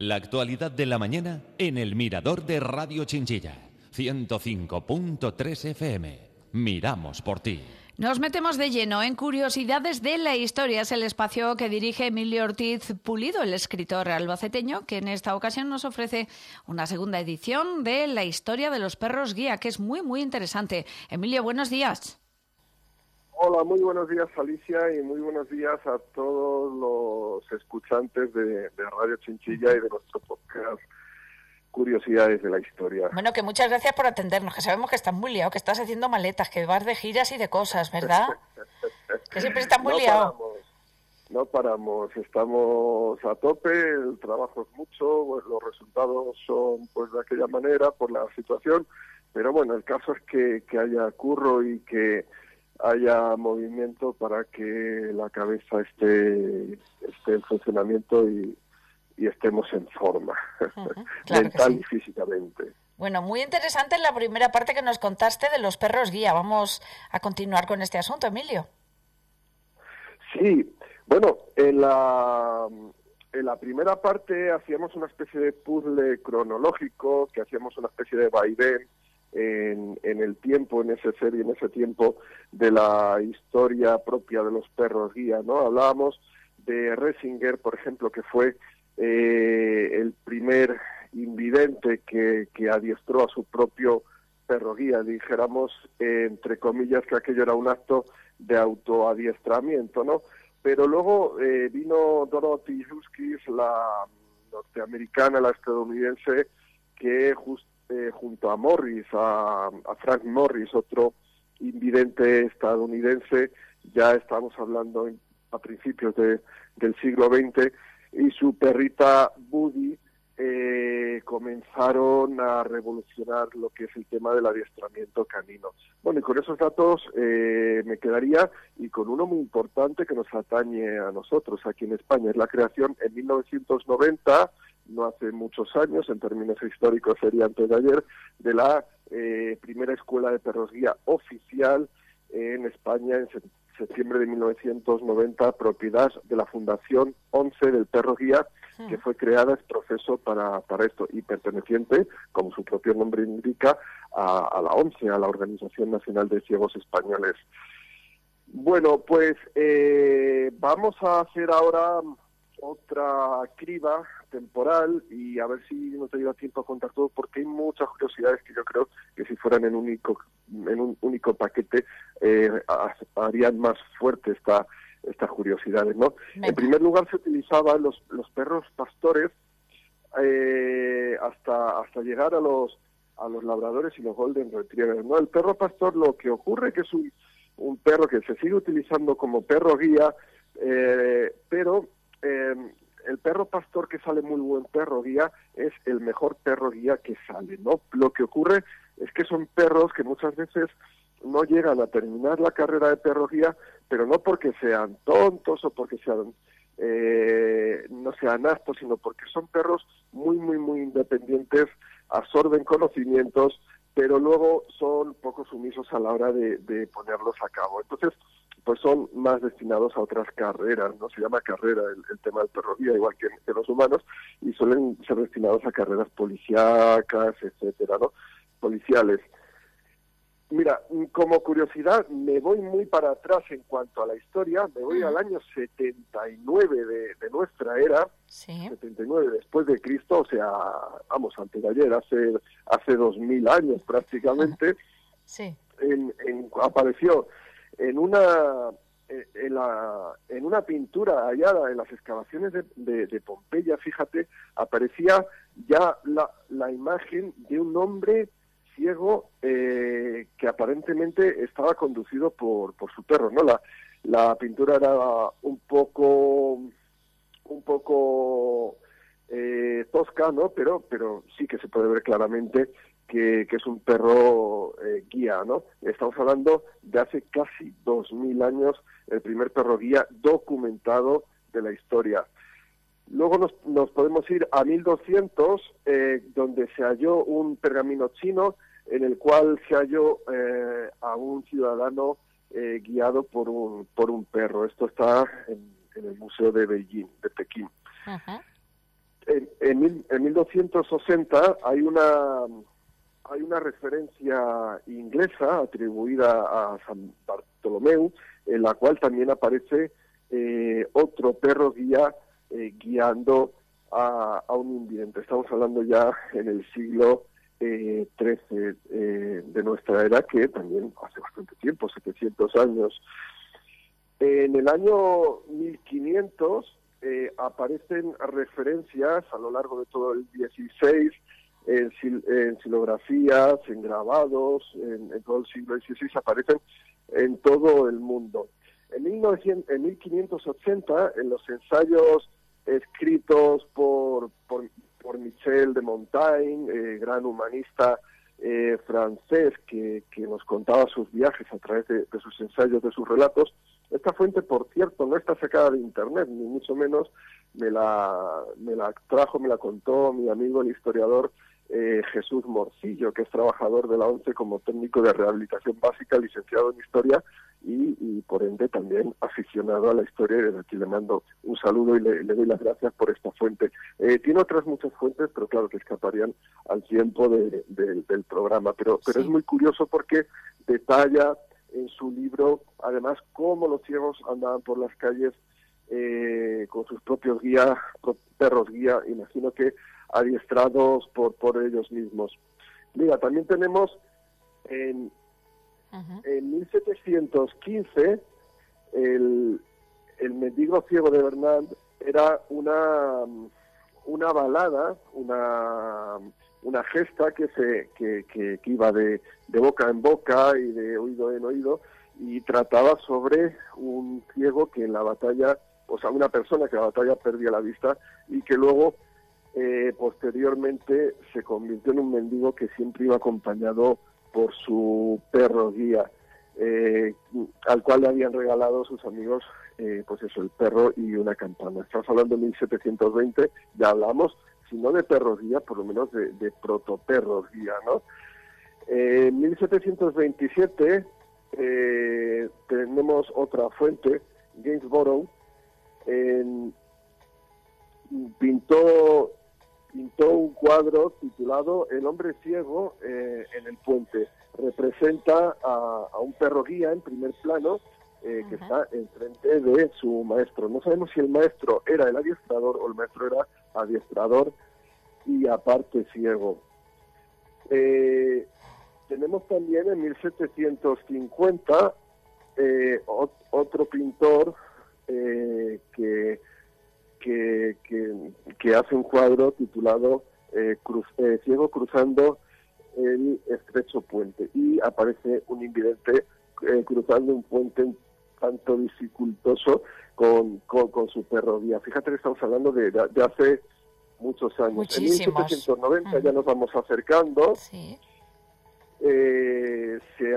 La actualidad de la mañana en el Mirador de Radio Chinchilla. 105.3 FM. Miramos por ti. Nos metemos de lleno en Curiosidades de la Historia. Es el espacio que dirige Emilio Ortiz Pulido, el escritor albaceteño, que en esta ocasión nos ofrece una segunda edición de La Historia de los Perros Guía, que es muy, muy interesante. Emilio, buenos días. Hola, muy buenos días Alicia y muy buenos días a todos los escuchantes de, Radio Chinchilla y de nuestro podcast Curiosidades de la Historia. Bueno, que muchas gracias por atendernos, que sabemos que estás muy liado, que estás haciendo maletas, que vas de giras y de cosas, ¿verdad? que siempre estás muy no liado. Paramos, no paramos, estamos a tope, el trabajo es mucho, los resultados son pues de aquella manera por la situación, pero bueno, el caso es que, que haya curro y que haya movimiento para que la cabeza esté, esté en funcionamiento y, estemos en forma, mental y físicamente. Bueno, muy interesante la primera parte que nos contaste de los perros guía. Vamos a continuar con este asunto, Emilio. Sí, bueno, en la, en la primera parte hacíamos una especie de puzzle cronológico, que hacíamos una especie de vaivén en, en, el tiempo, en ese ser y en ese tiempo de la historia propia de los perros guía, ¿no? Hablábamos de Resinger, por ejemplo, que fue eh, el primer invidente que, que adiestró a su propio perro guía, dijéramos, entre comillas, que aquello era un acto de autoadiestramiento, ¿no? Pero luego eh, vino Dorothy Huskis, la norteamericana, la estadounidense, que justo eh, junto a Morris, a, Frank Morris, otro invidente estadounidense, ya estamos hablando a principios de, del siglo XX, y su perrita Buddy eh, comenzaron a revolucionar lo que es el tema del adiestramiento canino. Bueno, y con esos datos eh, me quedaría, y con uno muy importante que nos atañe a nosotros aquí en España, es la creación en 1990 no hace muchos años, en términos históricos sería antes de ayer, de la eh, primera escuela de perros guía oficial en España en septiembre de 1990, propiedad de la Fundación 11 del Perro Guía, que hmm. fue creada es proceso para, para esto y perteneciente, como su propio nombre indica, a, la 11, a la Organización Nacional de Ciegos Españoles. Bueno, pues eh, vamos a hacer ahora otra criba temporal y a ver si no te lleva tiempo a contar todo porque hay muchas curiosidades que yo creo que si fueran en único en un único paquete eh, harían más fuerte esta estas curiosidades no en primer lugar se utilizaban los los perros pastores eh, hasta hasta llegar a los a los labradores y los golden retrievers no el perro pastor lo que ocurre que es un un perro que se sigue utilizando como perro guía eh, pero eh, el perro pastor que sale muy buen perro guía es el mejor perro guía que sale, ¿no? Lo que ocurre es que son perros que muchas veces no llegan a terminar la carrera de perro guía, pero no porque sean tontos o porque sean eh, no sean aptos, sino porque son perros muy, muy, muy independientes, absorben conocimientos, pero luego son poco sumisos a la hora de, de ponerlos a cabo. Entonces, pues son más destinados a otras carreras, ¿no? Se llama carrera el, tema del perrovía, igual que, los humanos, y suelen ser destinados a carreras policíacas, etcétera, ¿no? Policiales. Mira, como curiosidad, me voy muy para atrás en cuanto a la historia, me voy al año 79 de, de nuestra era, 79 después de Cristo, o sea, vamos, antes de ayer, hace, hace 2000 años prácticamente, sí. en, en, apareció en una eh, en, la, en una pintura hallada en las excavaciones de, de, Pompeya, fíjate, aparecía ya la, la, imagen de un hombre ciego eh, que aparentemente estaba conducido por, por su perro, ¿no? La, la pintura era un poco un poco eh, tosca, ¿no? Pero, pero sí que se puede ver claramente que, es un perro eh, guía, ¿no? Estamos hablando de hace casi dos mil años, el primer perro guía documentado de la historia. Luego nos, nos podemos ir a 1200, eh, donde se halló un pergamino chino en el cual se halló eh, a un ciudadano eh, guiado por un, por un perro. Esto está en, el Museo de Beijing, de Pekín. En, en, en 1260 hay una hay una referencia inglesa atribuida a San Bartolomeu, en la cual también aparece eh, otro perro guía eh, guiando a, un invidente. Estamos hablando ya en el siglo XIII eh, de nuestra era, que también hace bastante tiempo, 700 años. En el año 1500 aparecen referencias a lo largo de todo el 16 en, en silografías, en grabados, en, todo el siglo XVI, aparecen en todo el mundo. En, 1900, en 1580, en los ensayos escritos por, por, Michel de Montaigne, eh, gran humanista eh, francés que, que, nos contaba sus viajes a través de, sus ensayos, de sus relatos. Esta fuente, por cierto, no está sacada de Internet, ni mucho menos me la, me la trajo, me la contó mi amigo el historiador eh, Jesús Morcillo, que es trabajador de la ONCE como técnico de rehabilitación básica, licenciado en historia y, por ende también aficionado a la historia y desde aquí le mando un saludo y le, doy las gracias por esta fuente. Eh, tiene otras muchas fuentes, pero claro que escaparían al tiempo del programa, pero, pero es muy curioso porque detalla en su libro además cómo los ciegos andaban por las calles eh, con sus propios guías, perros guía, imagino que adiestrados por, por ellos mismos. Mira, también tenemos en, en 1715 el, el mendigo ciego de Bernard era una, una balada, una, una gesta que, se, que, que, iba de, de boca en boca y de oído en oído y trataba sobre un ciego que en la batalla, o sea, una persona que en la batalla perdía la vista y que luego eh, posteriormente se convirtió en un mendigo que siempre iba acompañado por su perro guía, eh, al cual le habían regalado sus amigos, eh, pues eso, el perro y una campana. Estamos hablando de 1720, ya hablamos, si no de perros guía, por lo menos de, de protoperros guía, ¿no? En 1727 tenemos otra fuente, Gainsborough, pintó pintó un cuadro titulado El hombre ciego eh, en el puente. Representa a, un perro guía en primer plano eh, que está enfrente de su maestro. No sabemos si el maestro era el adiestrador o el maestro era adiestrador y aparte ciego. Eh, tenemos también en 1750 otro pintor que que, que, hace un cuadro titulado eh, eh, Ciego cruzando el estrecho puente y aparece un invidente eh, cruzando un puente un tanto dificultoso con, con, su perro guía. Fíjate que estamos hablando de, de, hace muchos años. En 1790 ya nos vamos acercando. Sí. se,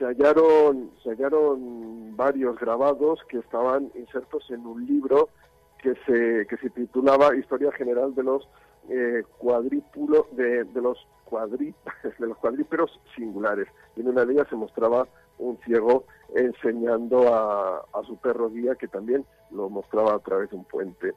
se hallaron, se hallaron varios grabados que estaban insertos en un libro que se, que se titulaba Historia General de los eh, cuadrípulos, de, de, los cuadrí, de los cuadríperos singulares. Y en una de ellas se mostraba un ciego enseñando a, a su perro guía, que también lo mostraba a través de un puente.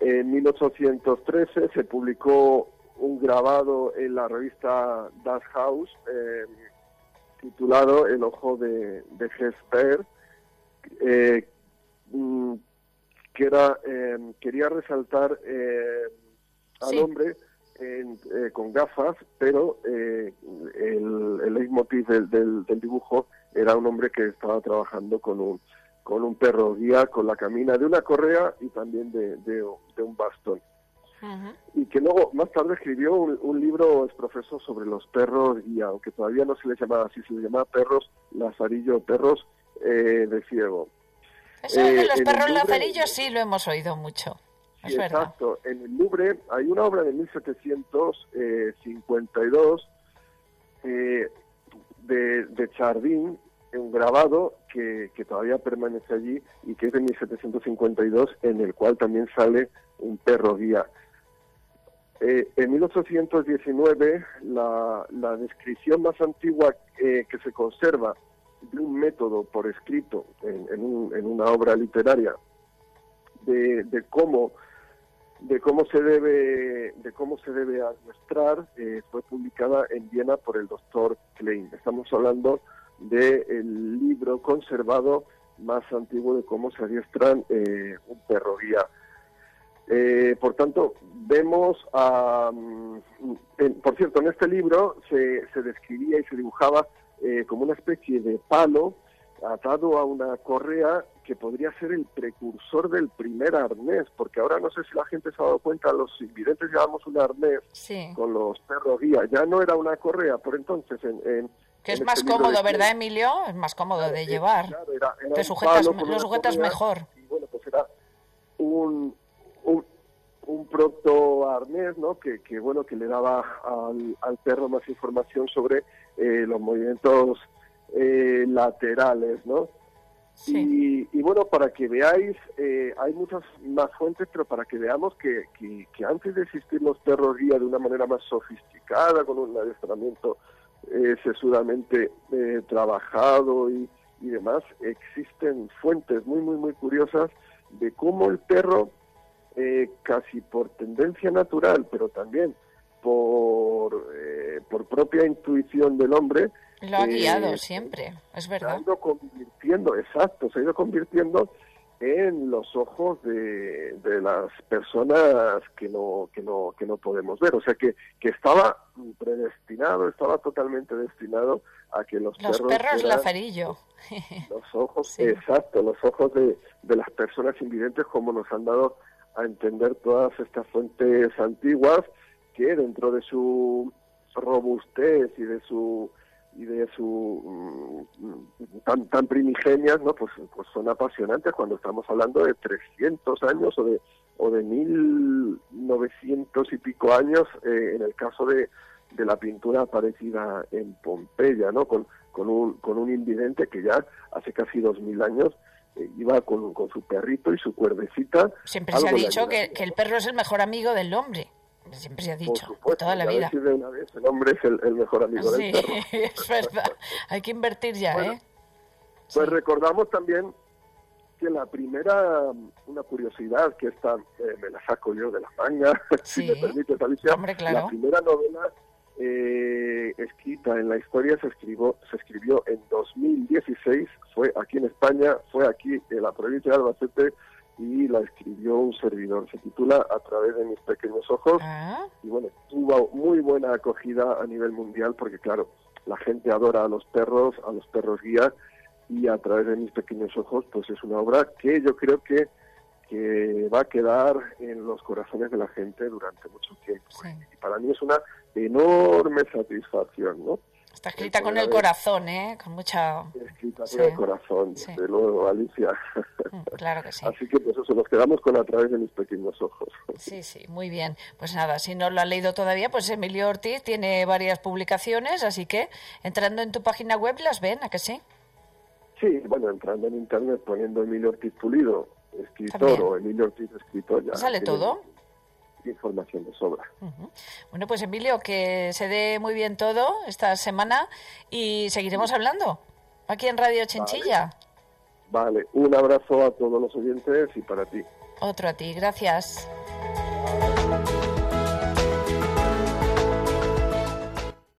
En 1813 se publicó un grabado en la revista Das House, eh, titulado El ojo de, de Hesper, eh, mm, que era, em, quería resaltar eh, al hombre eh, con gafas, pero el, el leitmotiv del, del, dibujo era un hombre que estaba trabajando con un, con un perro guía, con la camina de una correa y también de, de un bastón y que luego más tarde escribió un, libro, es profesor, sobre los perros y aunque todavía no se les llamaba así, se les llamaba perros lazarillo, perros eh, de ciego. Eso de eh, los perros lazarillos sí lo hemos oído mucho. exacto. En el Louvre hay una obra de 1752 eh, de, de Chardin, un grabado que, que, todavía permanece allí y que es de 1752, en el cual también sale un perro guía. Eh, en 1819, la, descripción más antigua eh, que se conserva de un método por escrito en, una obra literaria de, cómo de se debe de cómo se debe adiestrar eh, fue publicada en Viena por el doctor Klein. Estamos hablando del libro conservado más antiguo de cómo se adiestran un perro guía. Eh, por tanto, vemos, a, mm, por cierto, en este libro se, se describía y se dibujaba como una especie de palo atado a una correa que podría ser el precursor del primer arnés, porque ahora no sé si la gente se ha dado cuenta, los invidentes llevamos un arnés con los perros guía, ya no era una correa, por entonces en... que es más cómodo, ¿verdad, Emilio? Es más cómodo de llevar. Te sujetas, lo sujetas mejor. Y bueno, pues era un, un proto arnés, ¿no? Que, que, bueno, que le daba al, al perro más información sobre eh, los movimientos eh, laterales, ¿no? Y, bueno, para que veáis, eh, hay muchas más fuentes, pero para que veamos que, que, antes de existir los perros guía de una manera más sofisticada, con un adiestramiento eh, sesudamente eh, trabajado y, y demás, existen fuentes muy, muy, muy curiosas de cómo el perro, eh, casi por tendencia natural, pero también por, por propia intuición del hombre, lo ha guiado eh, siempre, es verdad. Se ha ido convirtiendo, exacto, se ha ido convirtiendo en los ojos de, de las personas que no, que no, que no podemos ver. O sea que, que estaba predestinado, estaba totalmente destinado a que los, los perros, lazarillo. Los ojos, exacto, los ojos de, de las personas invidentes, como nos han dado a entender todas estas fuentes antiguas, que dentro de su robustez y de su y de su mm, tan tan primigenias no pues pues son apasionantes cuando estamos hablando de 300 años o de o de 1900 y pico años eh, en el caso de, de la pintura aparecida en Pompeya no con con un con un invidente que ya hace casi dos mil años iba con, con su perrito y su cuerdecita siempre se ha dicho que, que el perro es el mejor amigo del hombre Siempre se ha dicho, toda la vida. el hombre es el, mejor amigo del perro. es verdad. Hay que invertir ya, ¿eh? Pues recordamos también que la primera, una curiosidad, que esta eh, me la saco yo de la manga, si me permite, Alicia, la primera novela eh, escrita en la historia se escribió, se escribió en 2016, fue aquí en España, fue aquí en la provincia de Albacete, y la escribió un servidor. Se titula A través de mis pequeños ojos ah. y bueno, tuvo muy buena acogida a nivel mundial porque claro, la gente adora a los perros, a los perros guía y a través de mis pequeños ojos pues es una obra que yo creo que que va a quedar en los corazones de la gente durante mucho tiempo. Y para mí es una enorme satisfacción, ¿no? Está escrita con el corazón, ¿eh? Con mucha... Escrita con el corazón, de luego, Alicia. Mm, claro que sí. Así que pues eso, nos quedamos con a través de mis pequeños ojos. Sí, sí, muy bien. Pues nada, si no lo ha leído todavía, pues Emilio Ortiz tiene varias publicaciones, así que entrando en tu página web las ven, ¿a que sí? Sí, bueno, entrando en internet poniendo Emilio Ortiz Pulido, escritor, o Emilio Ortiz escritor, ya. ¿Sale todo? información de sobra. Bueno, pues Emilio, que se dé muy bien todo esta semana y seguiremos hablando aquí en Radio Chinchilla. Vale. vale, un abrazo a todos los oyentes y para ti. Otro a ti, gracias.